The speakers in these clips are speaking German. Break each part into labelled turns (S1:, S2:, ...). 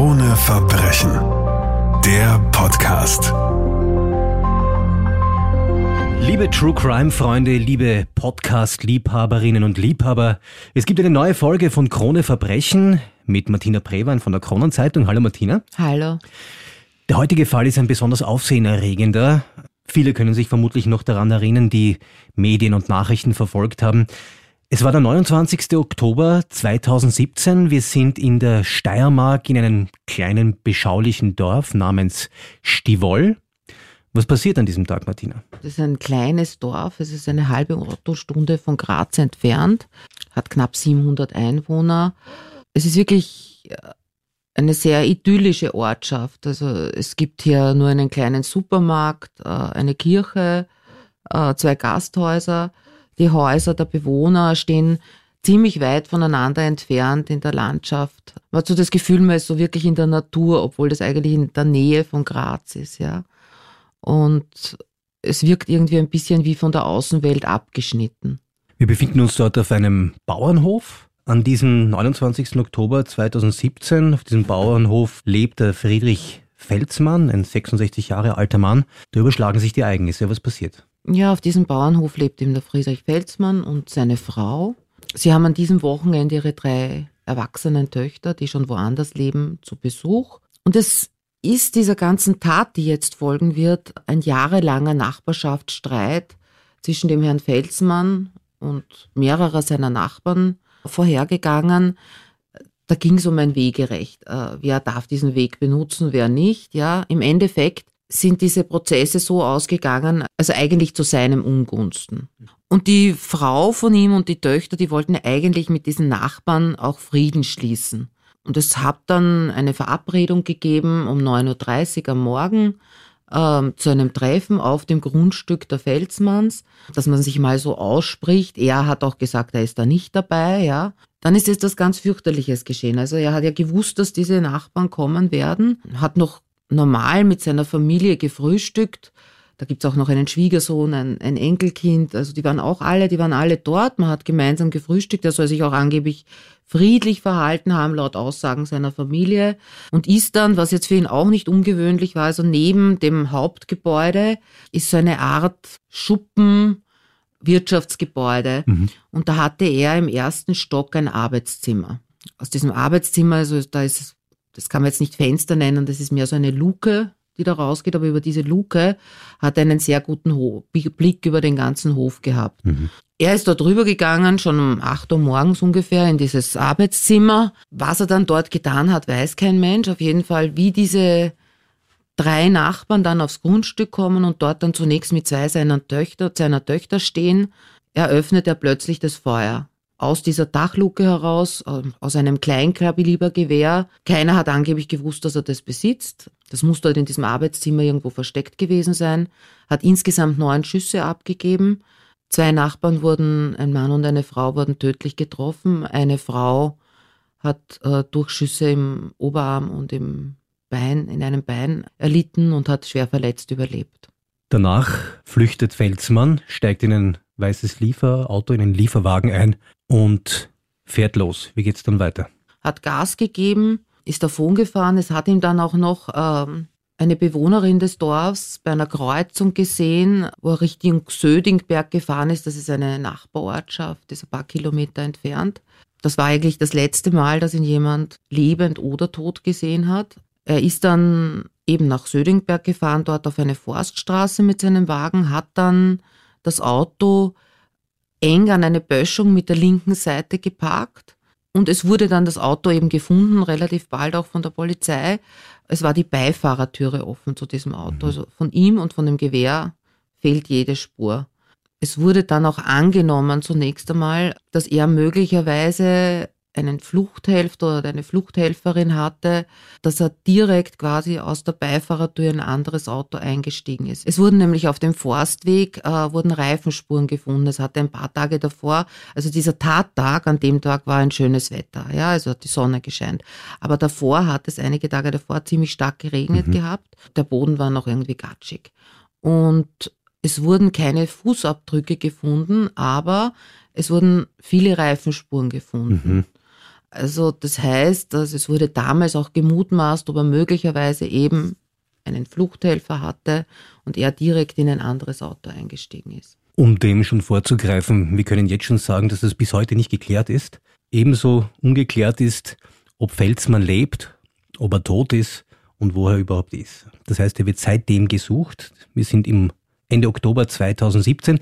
S1: Krone Verbrechen. Der Podcast.
S2: Liebe True Crime Freunde, liebe Podcast Liebhaberinnen und Liebhaber, es gibt eine neue Folge von Krone Verbrechen mit Martina Prewan von der Kronenzeitung. Hallo Martina.
S3: Hallo.
S2: Der heutige Fall ist ein besonders aufsehenerregender. Viele können sich vermutlich noch daran erinnern, die Medien und Nachrichten verfolgt haben. Es war der 29. Oktober 2017. Wir sind in der Steiermark in einem kleinen beschaulichen Dorf namens Stivoll. Was passiert an diesem Tag, Martina?
S3: Das ist ein kleines Dorf. Es ist eine halbe Autostunde von Graz entfernt, hat knapp 700 Einwohner. Es ist wirklich äh, eine sehr idyllische Ortschaft. Also es gibt hier nur einen kleinen Supermarkt, äh, eine Kirche, äh, zwei Gasthäuser die Häuser der Bewohner stehen ziemlich weit voneinander entfernt in der Landschaft. Man hat so das Gefühl, man ist so wirklich in der Natur, obwohl das eigentlich in der Nähe von Graz ist, ja. Und es wirkt irgendwie ein bisschen wie von der Außenwelt abgeschnitten.
S2: Wir befinden uns dort auf einem Bauernhof. An diesem 29. Oktober 2017, auf diesem Bauernhof lebt Friedrich Felsmann, ein 66 Jahre alter Mann. Da überschlagen sich die Ereignisse. Was passiert?
S3: Ja, auf diesem Bauernhof lebt eben der Friedrich Felsmann und seine Frau. Sie haben an diesem Wochenende ihre drei erwachsenen Töchter, die schon woanders leben, zu Besuch. Und es ist dieser ganzen Tat, die jetzt folgen wird, ein jahrelanger Nachbarschaftsstreit zwischen dem Herrn Felsmann und mehrerer seiner Nachbarn vorhergegangen. Da ging es um ein Wegerecht. Äh, wer darf diesen Weg benutzen, wer nicht. Ja, im Endeffekt sind diese Prozesse so ausgegangen, also eigentlich zu seinem Ungunsten. Und die Frau von ihm und die Töchter, die wollten eigentlich mit diesen Nachbarn auch Frieden schließen. Und es hat dann eine Verabredung gegeben um 9.30 Uhr am Morgen äh, zu einem Treffen auf dem Grundstück der Felsmanns, dass man sich mal so ausspricht. Er hat auch gesagt, er ist da nicht dabei, ja. Dann ist jetzt das ganz fürchterliches geschehen. Also er hat ja gewusst, dass diese Nachbarn kommen werden, hat noch normal mit seiner Familie gefrühstückt. Da gibt's auch noch einen Schwiegersohn, ein, ein, Enkelkind. Also die waren auch alle, die waren alle dort. Man hat gemeinsam gefrühstückt. Er soll sich auch angeblich friedlich verhalten haben, laut Aussagen seiner Familie. Und ist dann, was jetzt für ihn auch nicht ungewöhnlich war, also neben dem Hauptgebäude ist so eine Art Schuppen, Wirtschaftsgebäude. Mhm. Und da hatte er im ersten Stock ein Arbeitszimmer. Aus diesem Arbeitszimmer, also da ist das kann man jetzt nicht Fenster nennen, das ist mehr so eine Luke, die da rausgeht, aber über diese Luke hat er einen sehr guten Ho Blick über den ganzen Hof gehabt. Mhm. Er ist dort rübergegangen, schon um 8 Uhr morgens ungefähr, in dieses Arbeitszimmer. Was er dann dort getan hat, weiß kein Mensch. Auf jeden Fall, wie diese drei Nachbarn dann aufs Grundstück kommen und dort dann zunächst mit zwei seiner Töchter, seiner Töchter stehen, eröffnet er plötzlich das Feuer aus dieser Dachluke heraus, ähm, aus einem Kleinkalibergewehr. Keiner hat angeblich gewusst, dass er das besitzt. Das muss dort in diesem Arbeitszimmer irgendwo versteckt gewesen sein. Hat insgesamt neun Schüsse abgegeben. Zwei Nachbarn wurden, ein Mann und eine Frau wurden tödlich getroffen. Eine Frau hat äh, Durchschüsse im Oberarm und im Bein, in einem Bein erlitten und hat schwer verletzt überlebt.
S2: Danach flüchtet Felsmann, steigt in ein weißes Lieferauto, in einen Lieferwagen ein und fährt los. Wie geht's dann weiter?
S3: Hat Gas gegeben, ist davon gefahren. Es hat ihm dann auch noch ähm, eine Bewohnerin des Dorfs bei einer Kreuzung gesehen, wo er Richtung Södingberg gefahren ist. Das ist eine Nachbarortschaft, ist ein paar Kilometer entfernt. Das war eigentlich das letzte Mal, dass ihn jemand lebend oder tot gesehen hat. Er ist dann eben nach Södingberg gefahren, dort auf eine Forststraße mit seinem Wagen, hat dann das Auto eng an eine Böschung mit der linken Seite geparkt. Und es wurde dann das Auto eben gefunden, relativ bald auch von der Polizei. Es war die Beifahrertüre offen zu diesem Auto. Mhm. Also von ihm und von dem Gewehr fehlt jede Spur. Es wurde dann auch angenommen zunächst einmal, dass er möglicherweise einen Fluchthelfer oder eine Fluchthelferin hatte, dass er direkt quasi aus der Beifahrertür in ein anderes Auto eingestiegen ist. Es wurden nämlich auf dem Forstweg äh, wurden Reifenspuren gefunden. Es hatte ein paar Tage davor, also dieser Tattag, an dem Tag war ein schönes Wetter, ja, also hat die Sonne gescheint. Aber davor hat es einige Tage davor ziemlich stark geregnet mhm. gehabt. Der Boden war noch irgendwie gatschig. Und es wurden keine Fußabdrücke gefunden, aber es wurden viele Reifenspuren gefunden. Mhm. Also das heißt, dass es wurde damals auch gemutmaßt, ob er möglicherweise eben einen Fluchthelfer hatte und er direkt in ein anderes Auto eingestiegen ist.
S2: Um dem schon vorzugreifen, wir können jetzt schon sagen, dass das bis heute nicht geklärt ist. Ebenso ungeklärt ist, ob Felsmann lebt, ob er tot ist und wo er überhaupt ist. Das heißt, er wird seitdem gesucht. Wir sind im Ende Oktober 2017.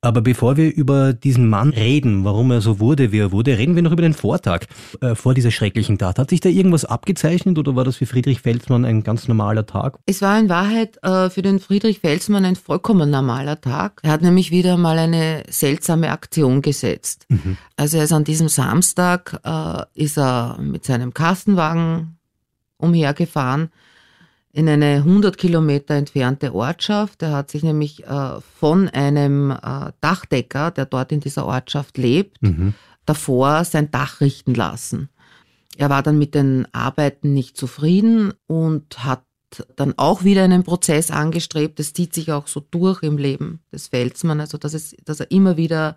S2: Aber bevor wir über diesen Mann reden, warum er so wurde, wie er wurde, reden wir noch über den Vortag äh, vor dieser schrecklichen Tat. Hat sich da irgendwas abgezeichnet oder war das für Friedrich Felsmann ein ganz normaler Tag?
S3: Es war in Wahrheit äh, für den Friedrich Felsmann ein vollkommen normaler Tag. Er hat nämlich wieder mal eine seltsame Aktion gesetzt. Mhm. Also er ist an diesem Samstag, äh, ist er mit seinem Kastenwagen umhergefahren in eine 100 Kilometer entfernte Ortschaft. Er hat sich nämlich äh, von einem äh, Dachdecker, der dort in dieser Ortschaft lebt, mhm. davor sein Dach richten lassen. Er war dann mit den Arbeiten nicht zufrieden und hat dann auch wieder einen Prozess angestrebt. Das zieht sich auch so durch im Leben des Felsmann, also dass, es, dass er immer wieder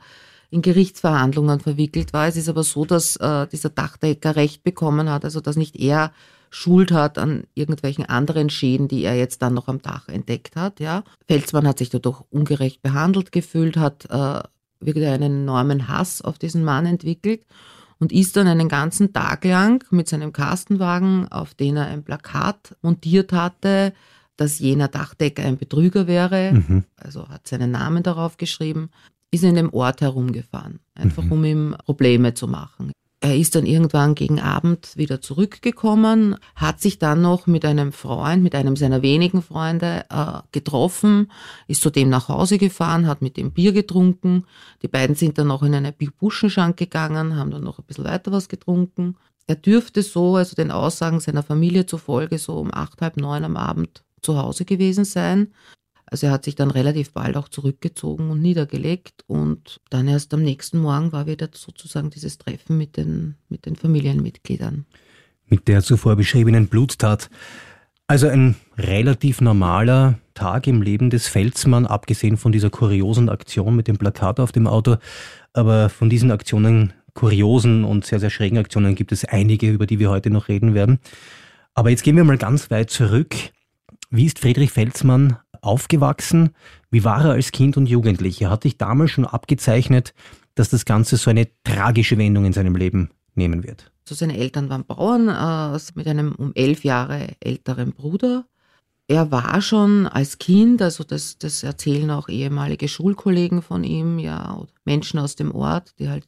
S3: in Gerichtsverhandlungen verwickelt war. Es ist aber so, dass äh, dieser Dachdecker Recht bekommen hat, also dass nicht er Schuld hat an irgendwelchen anderen Schäden, die er jetzt dann noch am Dach entdeckt hat. Ja. Felsmann hat sich dadurch ungerecht behandelt gefühlt, hat äh, wirklich einen enormen Hass auf diesen Mann entwickelt und ist dann einen ganzen Tag lang mit seinem Kastenwagen, auf den er ein Plakat montiert hatte, dass jener Dachdecker ein Betrüger wäre, mhm. also hat seinen Namen darauf geschrieben, ist in dem Ort herumgefahren, einfach mhm. um ihm Probleme zu machen. Er ist dann irgendwann gegen Abend wieder zurückgekommen, hat sich dann noch mit einem Freund, mit einem seiner wenigen Freunde äh, getroffen, ist zudem nach Hause gefahren, hat mit dem Bier getrunken. Die beiden sind dann noch in eine Buschenschank gegangen, haben dann noch ein bisschen weiter was getrunken. Er dürfte so, also den Aussagen seiner Familie zufolge, so um acht, halb neun am Abend zu Hause gewesen sein. Also er hat sich dann relativ bald auch zurückgezogen und niedergelegt und dann erst am nächsten Morgen war wieder sozusagen dieses Treffen mit den, mit den Familienmitgliedern.
S2: Mit der zuvor beschriebenen Bluttat. Also ein relativ normaler Tag im Leben des Felsmann, abgesehen von dieser kuriosen Aktion mit dem Plakat auf dem Auto. Aber von diesen Aktionen, kuriosen und sehr, sehr schrägen Aktionen gibt es einige, über die wir heute noch reden werden. Aber jetzt gehen wir mal ganz weit zurück. Wie ist Friedrich Felsmann aufgewachsen? Wie war er als Kind und Jugendlicher? Hat sich damals schon abgezeichnet, dass das Ganze so eine tragische Wendung in seinem Leben nehmen wird?
S3: Also seine Eltern waren Bauern äh, mit einem um elf Jahre älteren Bruder. Er war schon als Kind, also das, das erzählen auch ehemalige Schulkollegen von ihm, ja, Menschen aus dem Ort, die halt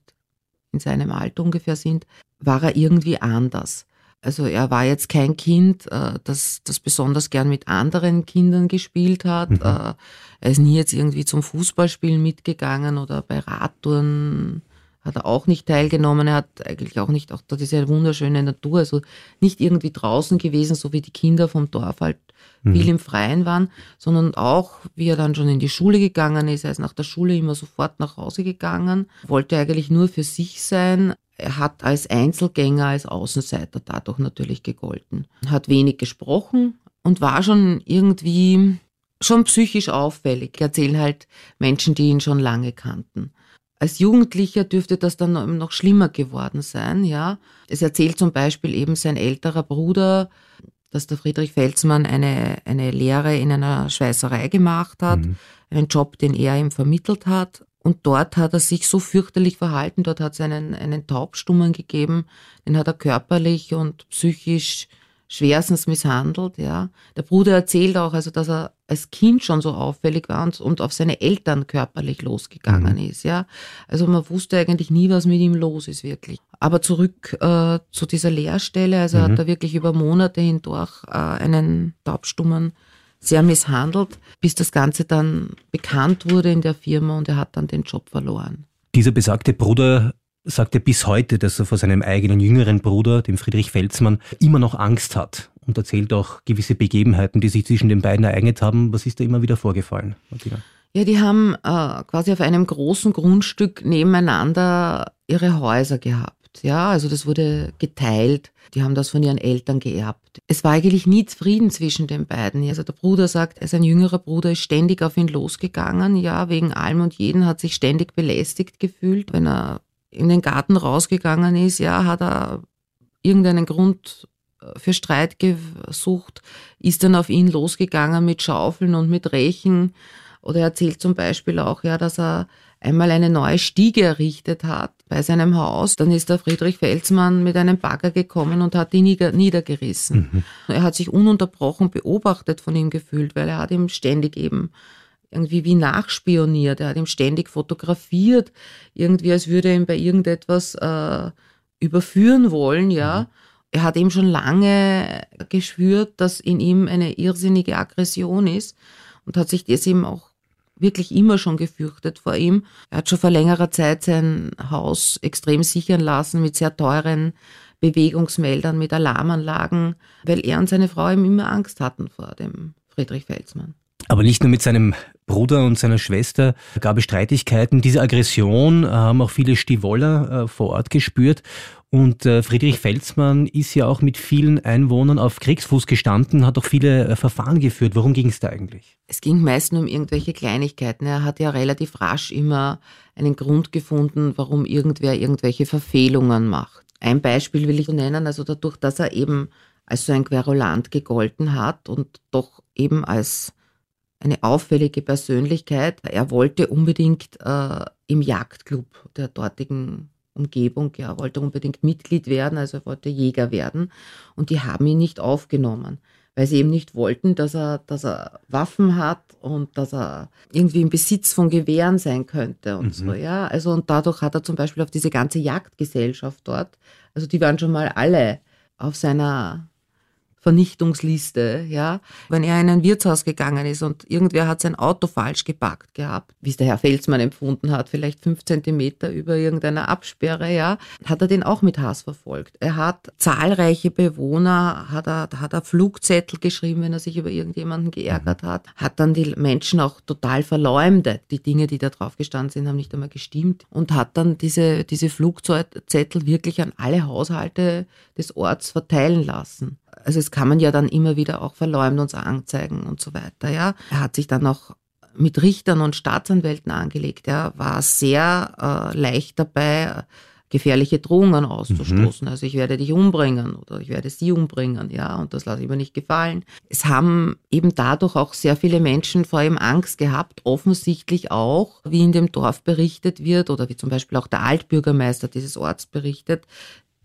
S3: in seinem Alter ungefähr sind, war er irgendwie anders. Also er war jetzt kein Kind, äh, das, das besonders gern mit anderen Kindern gespielt hat. Mhm. Äh, er ist nie jetzt irgendwie zum Fußballspielen mitgegangen oder bei Radtouren hat er auch nicht teilgenommen. Er hat eigentlich auch nicht, auch da diese wunderschöne Natur, also nicht irgendwie draußen gewesen, so wie die Kinder vom Dorf halt mhm. viel im Freien waren, sondern auch, wie er dann schon in die Schule gegangen ist, er ist nach der Schule immer sofort nach Hause gegangen, wollte eigentlich nur für sich sein, er hat als Einzelgänger, als Außenseiter dadurch natürlich gegolten. Hat wenig gesprochen und war schon irgendwie schon psychisch auffällig, erzählen halt Menschen, die ihn schon lange kannten. Als Jugendlicher dürfte das dann noch schlimmer geworden sein, ja. Es erzählt zum Beispiel eben sein älterer Bruder, dass der Friedrich Felsmann eine, eine Lehre in einer Schweißerei gemacht hat, mhm. einen Job, den er ihm vermittelt hat. Und dort hat er sich so fürchterlich verhalten, dort hat es einen, einen Taubstummen gegeben, den hat er körperlich und psychisch schwerstens misshandelt, ja. Der Bruder erzählt auch, also, dass er als Kind schon so auffällig war und, und auf seine Eltern körperlich losgegangen mhm. ist, ja. Also man wusste eigentlich nie, was mit ihm los ist, wirklich. Aber zurück äh, zu dieser Lehrstelle, also mhm. hat er wirklich über Monate hindurch äh, einen Taubstummen sehr misshandelt, bis das Ganze dann bekannt wurde in der Firma und er hat dann den Job verloren.
S2: Dieser besagte Bruder sagt er bis heute, dass er vor seinem eigenen jüngeren Bruder, dem Friedrich Felsmann, immer noch Angst hat und erzählt auch gewisse Begebenheiten, die sich zwischen den beiden ereignet haben. Was ist da immer wieder vorgefallen,
S3: Martina? Ja, die haben äh, quasi auf einem großen Grundstück nebeneinander ihre Häuser gehabt. Ja, also das wurde geteilt. Die haben das von ihren Eltern geerbt. Es war eigentlich nie Frieden zwischen den beiden. Also der Bruder sagt, er ist ein jüngerer Bruder, ist ständig auf ihn losgegangen. Ja, wegen allem und jeden hat sich ständig belästigt gefühlt, wenn er in den Garten rausgegangen ist, ja, hat er irgendeinen Grund für Streit gesucht, ist dann auf ihn losgegangen mit Schaufeln und mit Rechen. Oder er erzählt zum Beispiel auch, ja, dass er einmal eine neue Stiege errichtet hat bei seinem Haus. Dann ist der Friedrich Felsmann mit einem Bagger gekommen und hat ihn nieder niedergerissen. Mhm. Er hat sich ununterbrochen beobachtet von ihm gefühlt, weil er hat ihm ständig eben irgendwie wie nachspioniert. Er hat ihm ständig fotografiert, irgendwie als würde er ihn bei irgendetwas äh, überführen wollen, ja. Mhm. Er hat ihm schon lange geschwürt, dass in ihm eine irrsinnige Aggression ist und hat sich das eben auch wirklich immer schon gefürchtet vor ihm. Er hat schon vor längerer Zeit sein Haus extrem sichern lassen mit sehr teuren Bewegungsmeldern, mit Alarmanlagen, weil er und seine Frau eben immer Angst hatten vor dem Friedrich Felsmann.
S2: Aber nicht nur mit seinem Bruder und seiner Schwester gab es Streitigkeiten. Diese Aggression haben auch viele Stivoller äh, vor Ort gespürt. Und äh, Friedrich Felsmann ist ja auch mit vielen Einwohnern auf Kriegsfuß gestanden, hat auch viele äh, Verfahren geführt. Worum ging es da eigentlich?
S3: Es ging meist nur um irgendwelche Kleinigkeiten. Er hat ja relativ rasch immer einen Grund gefunden, warum irgendwer irgendwelche Verfehlungen macht. Ein Beispiel will ich nennen, also dadurch, dass er eben als so ein Querulant gegolten hat und doch eben als eine auffällige Persönlichkeit. Er wollte unbedingt äh, im Jagdclub der dortigen Umgebung, ja, wollte unbedingt Mitglied werden, also er wollte Jäger werden. Und die haben ihn nicht aufgenommen, weil sie eben nicht wollten, dass er, dass er Waffen hat und dass er irgendwie im Besitz von Gewehren sein könnte und mhm. so, ja. Also und dadurch hat er zum Beispiel auf diese ganze Jagdgesellschaft dort, also die waren schon mal alle auf seiner Vernichtungsliste, ja. Wenn er in ein Wirtshaus gegangen ist und irgendwer hat sein Auto falsch geparkt gehabt, wie es der Herr Felsmann empfunden hat, vielleicht fünf Zentimeter über irgendeiner Absperre, ja, hat er den auch mit Hass verfolgt. Er hat zahlreiche Bewohner, hat er, hat er Flugzettel geschrieben, wenn er sich über irgendjemanden geärgert mhm. hat, hat dann die Menschen auch total verleumdet. Die Dinge, die da drauf gestanden sind, haben nicht einmal gestimmt und hat dann diese, diese Flugzettel wirklich an alle Haushalte des Orts verteilen lassen also es kann man ja dann immer wieder auch Verleumdungs anzeigen und so weiter, ja. Er hat sich dann auch mit Richtern und Staatsanwälten angelegt. Er war sehr äh, leicht dabei, gefährliche Drohungen auszustoßen. Mhm. Also ich werde dich umbringen oder ich werde sie umbringen, ja, und das lasse ich mir nicht gefallen. Es haben eben dadurch auch sehr viele Menschen vor ihm Angst gehabt, offensichtlich auch, wie in dem Dorf berichtet wird oder wie zum Beispiel auch der Altbürgermeister dieses Orts berichtet,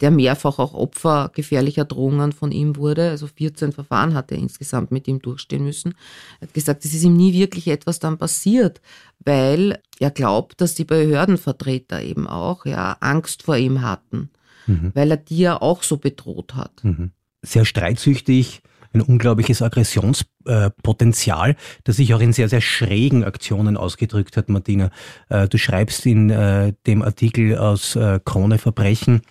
S3: der mehrfach auch Opfer gefährlicher Drohungen von ihm wurde. Also 14 Verfahren hat er insgesamt mit ihm durchstehen müssen. Er hat gesagt, es ist ihm nie wirklich etwas dann passiert, weil er glaubt, dass die Behördenvertreter eben auch ja, Angst vor ihm hatten, mhm. weil er die ja auch so bedroht hat.
S2: Mhm. Sehr streitsüchtig, ein unglaubliches Aggressionspotenzial, das sich auch in sehr, sehr schrägen Aktionen ausgedrückt hat, Martina. Äh, du schreibst in äh, dem Artikel aus äh, Krone Verbrechen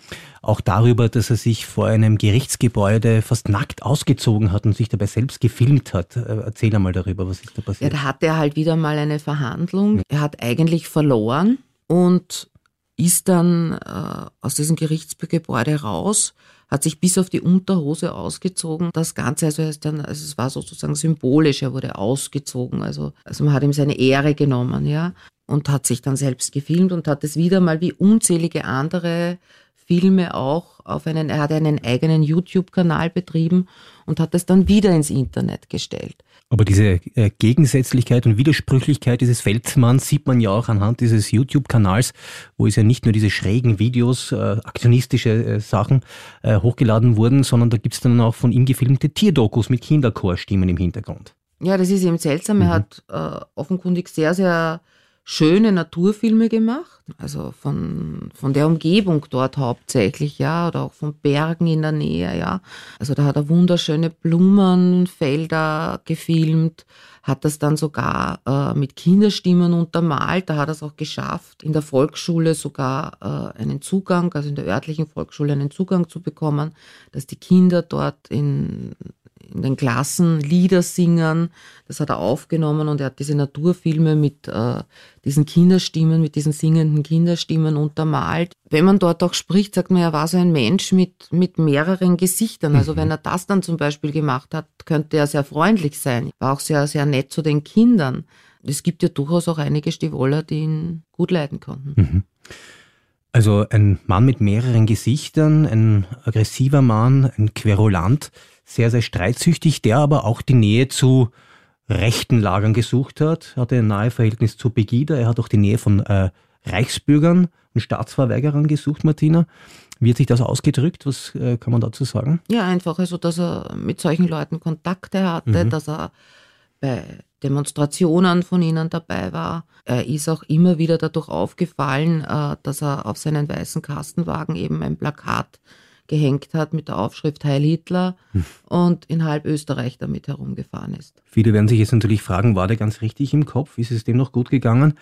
S2: auch darüber, dass er sich vor einem Gerichtsgebäude fast nackt ausgezogen hat und sich dabei selbst gefilmt hat. Erzähl einmal darüber, was ist da passiert?
S3: Ja, da hatte er halt wieder mal eine Verhandlung. Er hat eigentlich verloren und ist dann äh, aus diesem Gerichtsgebäude raus hat sich bis auf die Unterhose ausgezogen. Das Ganze, also, er ist dann, also es war sozusagen symbolisch, er wurde ausgezogen, also, also man hat ihm seine Ehre genommen, ja, und hat sich dann selbst gefilmt und hat es wieder mal wie unzählige andere Filme auch auf einen, er hat einen eigenen YouTube-Kanal betrieben und hat es dann wieder ins Internet gestellt.
S2: Aber diese äh, Gegensätzlichkeit und Widersprüchlichkeit dieses Feldmanns sieht man ja auch anhand dieses YouTube-Kanals, wo es ja nicht nur diese schrägen Videos, äh, aktionistische äh, Sachen äh, hochgeladen wurden, sondern da gibt's dann auch von ihm gefilmte Tierdokus mit Kinderchorstimmen im Hintergrund.
S3: Ja, das ist eben seltsam. Mhm. Er hat äh, offenkundig sehr, sehr schöne Naturfilme gemacht, also von, von der Umgebung dort hauptsächlich, ja, oder auch von Bergen in der Nähe, ja. Also da hat er wunderschöne Blumenfelder gefilmt, hat das dann sogar äh, mit Kinderstimmen untermalt, da hat er es auch geschafft, in der Volksschule sogar äh, einen Zugang, also in der örtlichen Volksschule einen Zugang zu bekommen, dass die Kinder dort in in den Klassen Lieder singen. Das hat er aufgenommen und er hat diese Naturfilme mit äh, diesen Kinderstimmen, mit diesen singenden Kinderstimmen untermalt. Wenn man dort auch spricht, sagt man, er war so ein Mensch mit, mit mehreren Gesichtern. Also mhm. wenn er das dann zum Beispiel gemacht hat, könnte er sehr freundlich sein. War auch sehr, sehr nett zu den Kindern. Es gibt ja durchaus auch einige Stivoller, die ihn gut leiden konnten. Mhm.
S2: Also ein Mann mit mehreren Gesichtern, ein aggressiver Mann, ein Querulant, sehr, sehr streitsüchtig, der aber auch die Nähe zu rechten Lagern gesucht hat, hatte ein nahe Verhältnis zu Pegida, er hat auch die Nähe von äh, Reichsbürgern und Staatsverweigerern gesucht, Martina. Wie hat sich das ausgedrückt? Was äh, kann man dazu sagen?
S3: Ja, einfach, also dass er mit solchen Leuten Kontakte hatte, mhm. dass er bei Demonstrationen von ihnen dabei war. Er ist auch immer wieder dadurch aufgefallen, äh, dass er auf seinen weißen Kastenwagen eben ein Plakat gehängt hat mit der Aufschrift Heil Hitler hm. und in halb Österreich damit herumgefahren ist.
S2: Viele werden sich jetzt natürlich fragen, war der ganz richtig im Kopf? Ist es dem noch gut gegangen?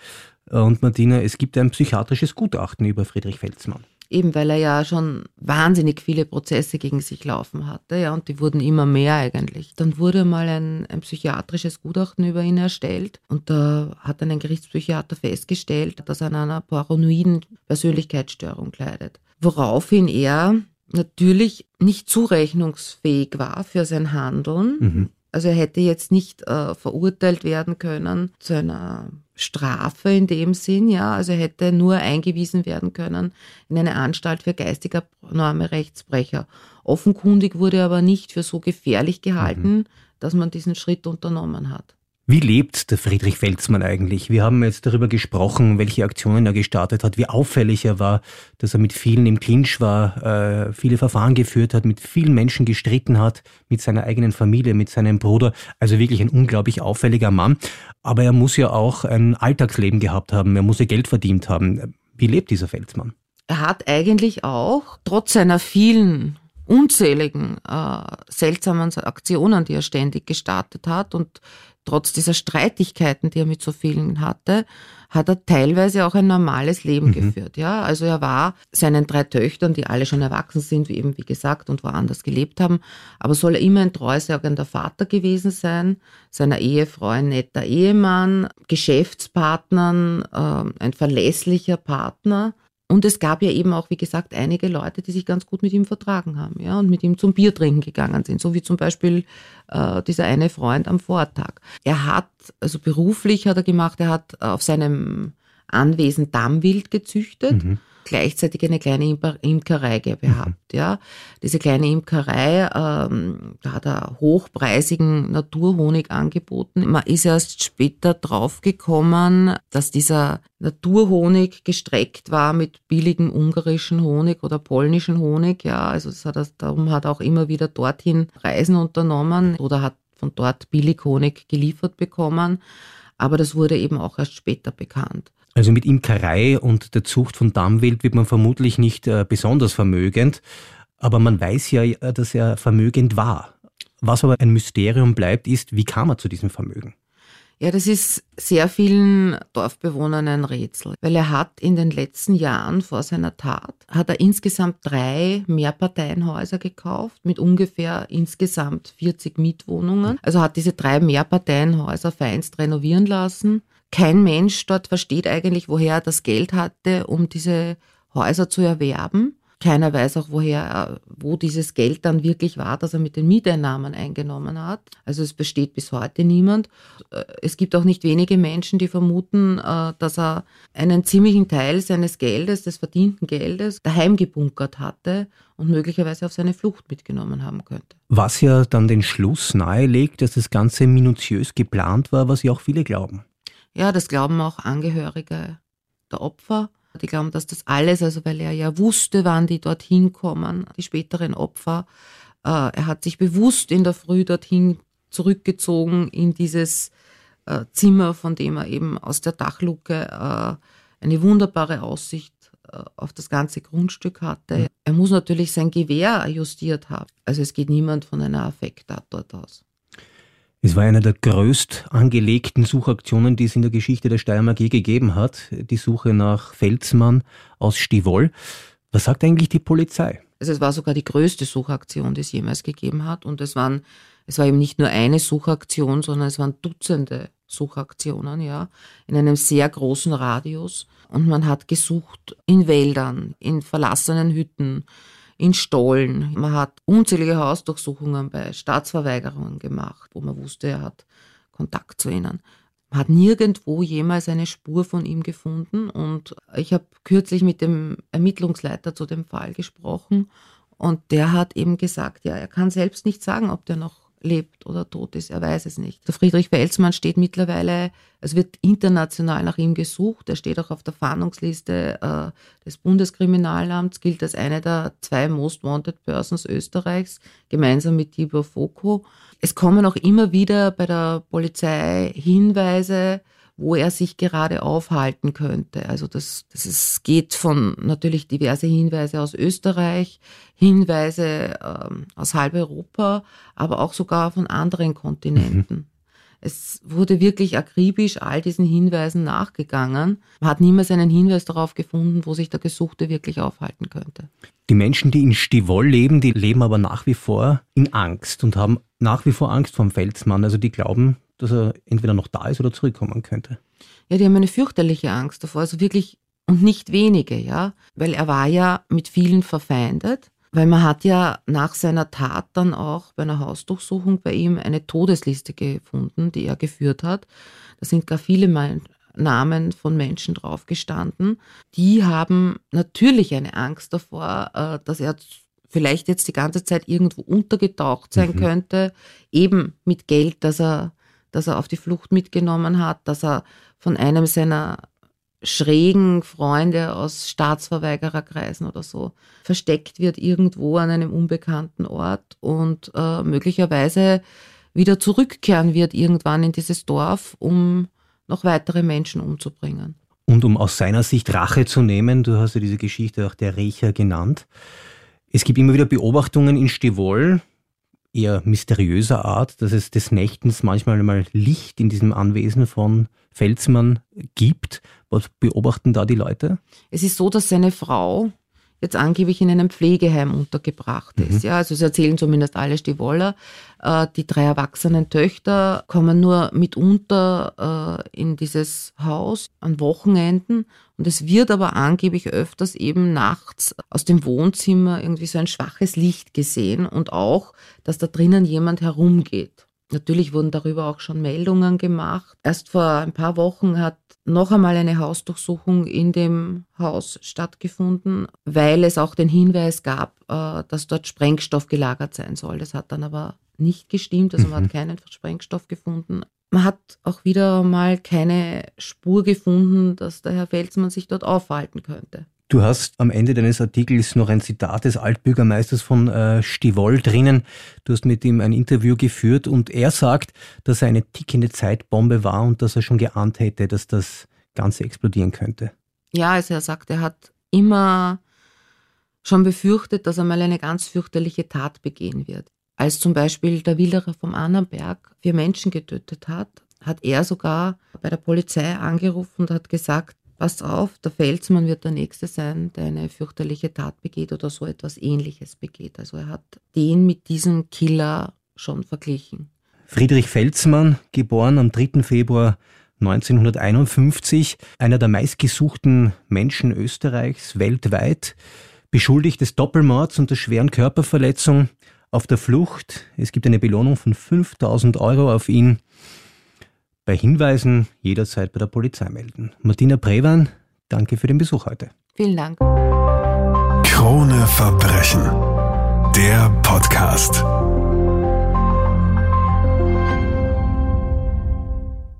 S2: Und Martina, es gibt ein psychiatrisches Gutachten über Friedrich Felsmann.
S3: Eben weil er ja schon wahnsinnig viele Prozesse gegen sich laufen hatte, ja, und die wurden immer mehr eigentlich. Dann wurde mal ein, ein psychiatrisches Gutachten über ihn erstellt und da hat dann ein Gerichtspsychiater festgestellt, dass er an einer paranoiden Persönlichkeitsstörung leidet. Woraufhin er natürlich nicht zurechnungsfähig war für sein Handeln. Mhm. Also er hätte jetzt nicht äh, verurteilt werden können zu einer Strafe in dem Sinn, ja. Also er hätte nur eingewiesen werden können in eine Anstalt für geistiger abnorme Rechtsbrecher. Offenkundig wurde er aber nicht für so gefährlich gehalten, mhm. dass man diesen Schritt unternommen hat.
S2: Wie lebt der Friedrich Felsmann eigentlich? Wir haben jetzt darüber gesprochen, welche Aktionen er gestartet hat, wie auffällig er war, dass er mit vielen im Clinch war, äh, viele Verfahren geführt hat, mit vielen Menschen gestritten hat, mit seiner eigenen Familie, mit seinem Bruder. Also wirklich ein unglaublich auffälliger Mann. Aber er muss ja auch ein Alltagsleben gehabt haben, er muss ja Geld verdient haben. Wie lebt dieser Felsmann?
S3: Er hat eigentlich auch, trotz seiner vielen unzähligen äh, seltsamen Aktionen, die er ständig gestartet hat und trotz dieser Streitigkeiten, die er mit so vielen hatte, hat er teilweise auch ein normales Leben mhm. geführt. Ja, also er war seinen drei Töchtern, die alle schon erwachsen sind, wie eben wie gesagt und woanders gelebt haben, aber soll er immer ein treusorgender Vater gewesen sein, seiner Ehefrau ein netter Ehemann, Geschäftspartnern, äh, ein verlässlicher Partner und es gab ja eben auch, wie gesagt, einige Leute, die sich ganz gut mit ihm vertragen haben, ja, und mit ihm zum Bier trinken gegangen sind, so wie zum Beispiel äh, dieser eine Freund am Vortag. Er hat, also beruflich hat er gemacht, er hat auf seinem Anwesen Dammwild gezüchtet. Mhm gleichzeitig eine kleine Imkerei gehabt. Mhm. Ja. Diese kleine Imkerei, ähm, da hat er hochpreisigen Naturhonig angeboten. Man ist erst später draufgekommen, dass dieser Naturhonig gestreckt war mit billigem ungarischen Honig oder polnischen Honig. Ja, also das hat er, darum hat er auch immer wieder dorthin Reisen unternommen oder hat von dort Billighonig geliefert bekommen. Aber das wurde eben auch erst später bekannt.
S2: Also mit Imkerei und der Zucht von Dammwild wird man vermutlich nicht äh, besonders vermögend, aber man weiß ja, äh, dass er vermögend war. Was aber ein Mysterium bleibt, ist, wie kam er zu diesem Vermögen?
S3: Ja, das ist sehr vielen Dorfbewohnern ein Rätsel, weil er hat in den letzten Jahren vor seiner Tat, hat er insgesamt drei Mehrparteienhäuser gekauft mit ungefähr insgesamt 40 Mietwohnungen. Also hat diese drei Mehrparteienhäuser feinst renovieren lassen kein Mensch dort versteht eigentlich, woher er das Geld hatte, um diese Häuser zu erwerben. Keiner weiß auch, woher, wo dieses Geld dann wirklich war, das er mit den Mieteinnahmen eingenommen hat. Also es besteht bis heute niemand. Es gibt auch nicht wenige Menschen, die vermuten, äh, dass er einen ziemlichen Teil seines Geldes, des verdienten Geldes, daheim gebunkert hatte und möglicherweise auf seine Flucht mitgenommen haben könnte.
S2: Was ja dann den Schluss nahelegt, dass das Ganze minutiös geplant war, was ja auch viele glauben.
S3: Ja, das glauben auch Angehörige der Opfer. Die glauben, dass das alles, also weil er ja wusste, wann die dorthin kommen, die späteren Opfer. Äh, er hat sich bewusst in der Früh dorthin zurückgezogen in dieses äh, Zimmer, von dem er eben aus der Dachluke äh, eine wunderbare Aussicht auf das ganze Grundstück hatte. Mhm. Er muss natürlich sein Gewehr justiert haben. Also es geht niemand von einer Affekttat dort aus.
S2: Es war eine der größt angelegten Suchaktionen, die es in der Geschichte der Steiermark je gegeben hat. Die Suche nach Felsmann aus Stivol. Was sagt eigentlich die Polizei?
S3: Also es war sogar die größte Suchaktion, die es jemals gegeben hat. Und es waren, es war eben nicht nur eine Suchaktion, sondern es waren Dutzende Suchaktionen, ja, in einem sehr großen Radius. Und man hat gesucht in Wäldern, in verlassenen Hütten, in Stollen. Man hat unzählige Hausdurchsuchungen bei Staatsverweigerungen gemacht, wo man wusste, er hat Kontakt zu ihnen. Man hat nirgendwo jemals eine Spur von ihm gefunden. Und ich habe kürzlich mit dem Ermittlungsleiter zu dem Fall gesprochen und der hat eben gesagt, ja, er kann selbst nicht sagen, ob der noch lebt oder tot ist. Er weiß es nicht. Der Friedrich Felsmann steht mittlerweile, es wird international nach ihm gesucht. Er steht auch auf der Fahndungsliste äh, des Bundeskriminalamts, gilt als eine der zwei Most Wanted Persons Österreichs, gemeinsam mit Tibor Foko. Es kommen auch immer wieder bei der Polizei Hinweise, wo er sich gerade aufhalten könnte. Also das, das ist, geht von natürlich diverse Hinweise aus Österreich, Hinweise ähm, aus halb Europa, aber auch sogar von anderen Kontinenten. Mhm. Es wurde wirklich akribisch all diesen Hinweisen nachgegangen. Man hat niemals einen Hinweis darauf gefunden, wo sich der Gesuchte wirklich aufhalten könnte.
S2: Die Menschen, die in Stivol leben, die leben aber nach wie vor in Angst und haben nach wie vor Angst vom Felsmann. Also die glauben, dass er entweder noch da ist oder zurückkommen könnte.
S3: Ja, die haben eine fürchterliche Angst davor, also wirklich und nicht wenige, ja, weil er war ja mit vielen verfeindet, weil man hat ja nach seiner Tat dann auch bei einer Hausdurchsuchung bei ihm eine Todesliste gefunden, die er geführt hat. Da sind gar viele Namen von Menschen drauf gestanden. Die haben natürlich eine Angst davor, äh, dass er vielleicht jetzt die ganze Zeit irgendwo untergetaucht sein mhm. könnte, eben mit Geld, das er das er auf die Flucht mitgenommen hat, dass er von einem seiner schrägen Freunde aus Staatsverweigererkreisen oder so versteckt wird irgendwo an einem unbekannten Ort und äh, möglicherweise wieder zurückkehren wird irgendwann in dieses Dorf, um noch weitere Menschen umzubringen.
S2: Und um aus seiner Sicht Rache zu nehmen, du hast ja diese Geschichte auch der Rächer genannt. Es gibt immer wieder Beobachtungen in Stivol, eher mysteriöser Art, dass es des Nächtens manchmal mal Licht in diesem Anwesen von Felsmann gibt. Was beobachten da die Leute?
S3: Es ist so, dass seine Frau jetzt angeblich in einem Pflegeheim untergebracht ist. Mhm. Ja, also sie erzählen zumindest alle Stivoller. Äh, die drei erwachsenen Töchter kommen nur mitunter äh, in dieses Haus an Wochenenden und es wird aber angeblich öfters eben nachts aus dem Wohnzimmer irgendwie so ein schwaches Licht gesehen und auch, dass da drinnen jemand herumgeht. Natürlich wurden darüber auch schon Meldungen gemacht. Erst vor ein paar Wochen hat noch einmal eine Hausdurchsuchung in dem Haus stattgefunden, weil es auch den Hinweis gab, äh, dass dort Sprengstoff gelagert sein soll. Das hat dann aber nicht gestimmt, also man hat mhm. keinen Sprengstoff gefunden. Man hat auch wieder mal keine Spur gefunden, dass der Herr Felsmann sich dort aufhalten könnte.
S2: Du hast am Ende deines Artikels noch ein Zitat des Altbürgermeisters von äh, Stivol drinnen. Du hast mit ihm ein Interview geführt und er sagt, dass er eine tickende Zeitbombe war und dass er schon geahnt hätte, dass das Ganze explodieren könnte.
S3: Ja, also er sagt, er hat immer schon befürchtet, dass er mal eine ganz fürchterliche Tat begehen wird. Als zum Beispiel der Wilderer vom Annenberg vier Menschen getötet hat, hat er sogar bei der Polizei angerufen und hat gesagt, Pass auf, der Felsmann wird der Nächste sein, der eine fürchterliche Tat begeht oder so etwas Ähnliches begeht. Also er hat den mit diesem Killer schon verglichen.
S2: Friedrich Felsmann, geboren am 3. Februar 1951, einer der meistgesuchten Menschen Österreichs weltweit, beschuldigt des Doppelmords und der schweren Körperverletzung, auf der Flucht. Es gibt eine Belohnung von 5000 Euro auf ihn. Bei Hinweisen jederzeit bei der Polizei melden. Martina Prewan, danke für den Besuch heute.
S3: Vielen Dank.
S1: Krone Verbrechen. Der Podcast.